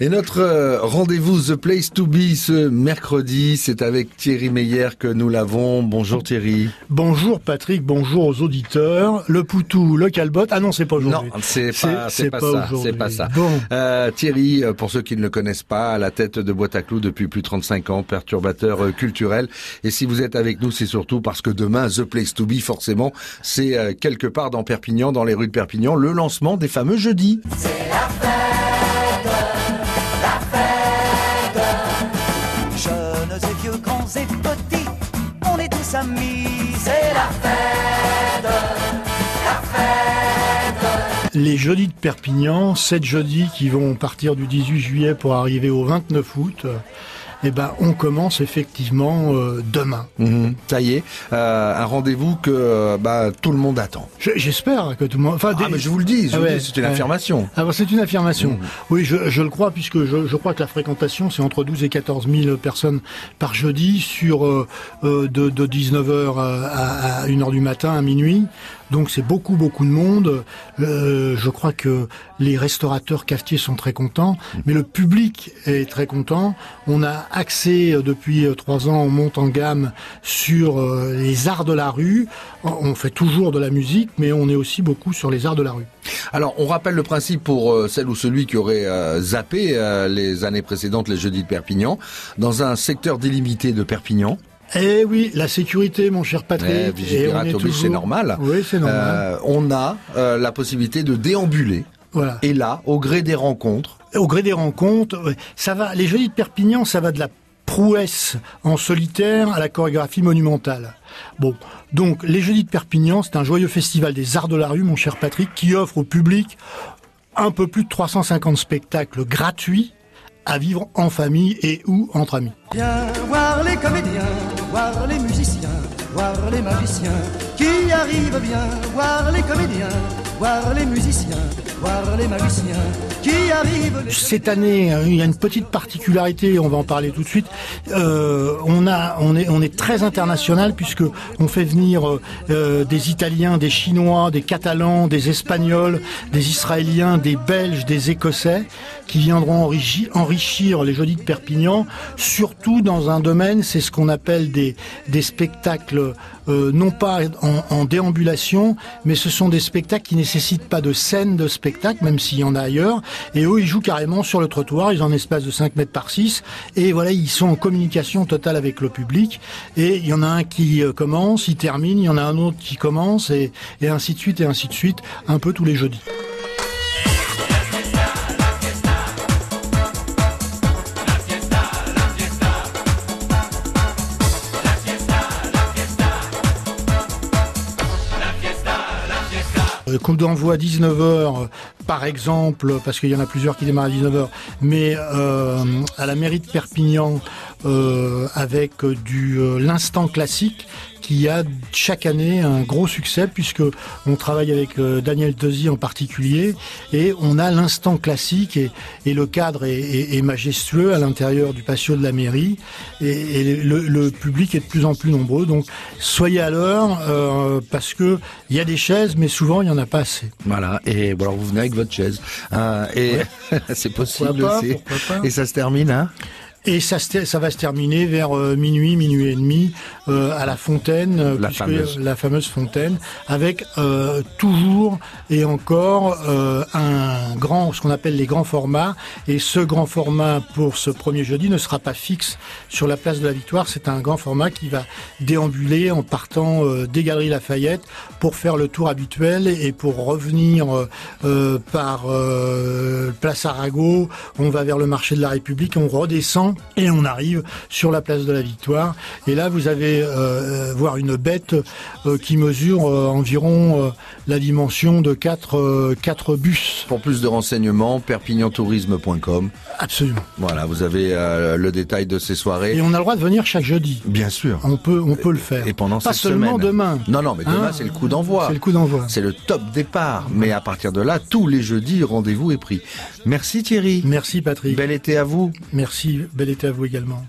Et notre euh, rendez-vous The Place to Be ce mercredi, c'est avec Thierry Meyer que nous l'avons. Bonjour Thierry. Bonjour Patrick, bonjour aux auditeurs. Le Poutou, le Calbot. Ah non, c'est pas aujourd'hui. Non, c'est pas, c'est pas, ça. C'est pas ça. Bon. Euh, Thierry, euh, pour ceux qui ne le connaissent pas, à la tête de Boîte à Clous depuis plus de 35 ans, perturbateur culturel. Et si vous êtes avec nous, c'est surtout parce que demain, The Place to Be, forcément, c'est quelque part dans Perpignan, dans les rues de Perpignan, le lancement des fameux jeudis. C'est la Les jeudis de Perpignan, sept jeudis qui vont partir du 18 juillet pour arriver au 29 août eh ben, on commence effectivement euh, demain. Mhm. ça y est, euh, un rendez-vous que euh, bah, tout le monde attend. J'espère que tout le monde. Enfin, ah, mais je vous le dis, ah c'est une affirmation. Ah, c'est une affirmation. Mhm. Oui, je, je, le crois puisque je, je crois que la fréquentation c'est entre 12 et 14 000 personnes par jeudi sur euh, de, de 19 h à, à 1 h du matin à minuit. Donc c'est beaucoup beaucoup de monde. Euh, je crois que les restaurateurs cafetiers sont très contents, mais le public est très content. On a accès euh, depuis euh, trois ans, on monte en gamme sur les arts de la rue. On fait toujours de la musique, mais on est aussi beaucoup sur les arts de la rue. Alors, on rappelle le principe pour celle ou celui qui aurait zappé les années précédentes les jeudis de Perpignan, dans un secteur délimité de Perpignan. Eh oui, la sécurité, mon cher Patrick. c'est normal. Oui, c'est normal. Euh, on a euh, la possibilité de déambuler. Voilà. Et là, au gré des rencontres. Au gré des rencontres, ça va. Les Jeudis de Perpignan, ça va de la prouesse en solitaire à la chorégraphie monumentale. Bon, donc les Jeudis de Perpignan, c'est un joyeux festival des arts de la rue, mon cher Patrick, qui offre au public un peu plus de 350 spectacles gratuits à vivre en famille et ou entre amis. Viens voir les comédiens, voir les musiciens, voir les magiciens qui arrivent bien, voir les comédiens, voir les musiciens, voir les magiciens qui arrivent. Cette année, euh, il y a une petite particularité, on va en parler tout de suite. Euh, on a, on est, on est très international puisque on fait venir euh, des Italiens, des Chinois, des Catalans, des Espagnols, des Israéliens, des Belges, des Écossais qui viendront enrichir, les Jeudis de Perpignan, surtout dans un domaine, c'est ce qu'on appelle des, des spectacles non pas en, déambulation, mais ce sont des spectacles qui nécessitent pas de scène de spectacle, même s'il y en a ailleurs. Et eux, ils jouent carrément sur le trottoir, ils ont un espace de 5 mètres par 6, et voilà, ils sont en communication totale avec le public. Et il y en a un qui euh, commence, il termine, il y en a un autre qui commence, et ainsi de suite, et ainsi de suite, un peu tous les jeudis. Coup d'envoi à 19h, euh, par exemple, parce qu'il y en a plusieurs qui démarrent à 19h, mais euh, à la mairie de Perpignan, euh, avec du l'instant classique, qui a chaque année un gros succès puisque on travaille avec euh, Daniel Tesi en particulier et on a l'instant classique et, et, le cadre est, est, majestueux à l'intérieur du patio de la mairie et, et le, le, public est de plus en plus nombreux. Donc soyez à l'heure euh, parce que il y a des chaises mais souvent il y en a pas assez. Voilà. Et bon alors vous venez avec votre chaise. Euh, et c'est possible aussi. et ça se termine hein? Et ça, ça va se terminer vers euh, minuit, minuit et demi, euh, à la fontaine, euh, la, fameuse. la fameuse fontaine, avec euh, toujours et encore euh, un grand, ce qu'on appelle les grands formats. Et ce grand format pour ce premier jeudi ne sera pas fixe sur la place de la Victoire. C'est un grand format qui va déambuler en partant des Galeries Lafayette pour faire le tour habituel et pour revenir par Place Arago. On va vers le marché de la République, on redescend et on arrive sur la place de la Victoire. Et là, vous avez euh, voir une bête euh, qui mesure euh, environ euh, la dimension de 4 quatre bus. Pour plus de renseignements, perpignantourisme.com. Absolument. Voilà, vous avez le détail de ces soirées. Et on a le droit de venir chaque jeudi. Bien sûr. On peut, on peut le faire. Et pendant Pas cette seulement semaine. demain. Non, non, mais demain Hein c'est le coup d'envoi. C'est le coup d'envoi. C'est le top départ. Mais à partir de là, tous les jeudis, rendez-vous est pris. Merci Thierry. Merci Patrick. Bel été à vous. Merci, bel été à vous également.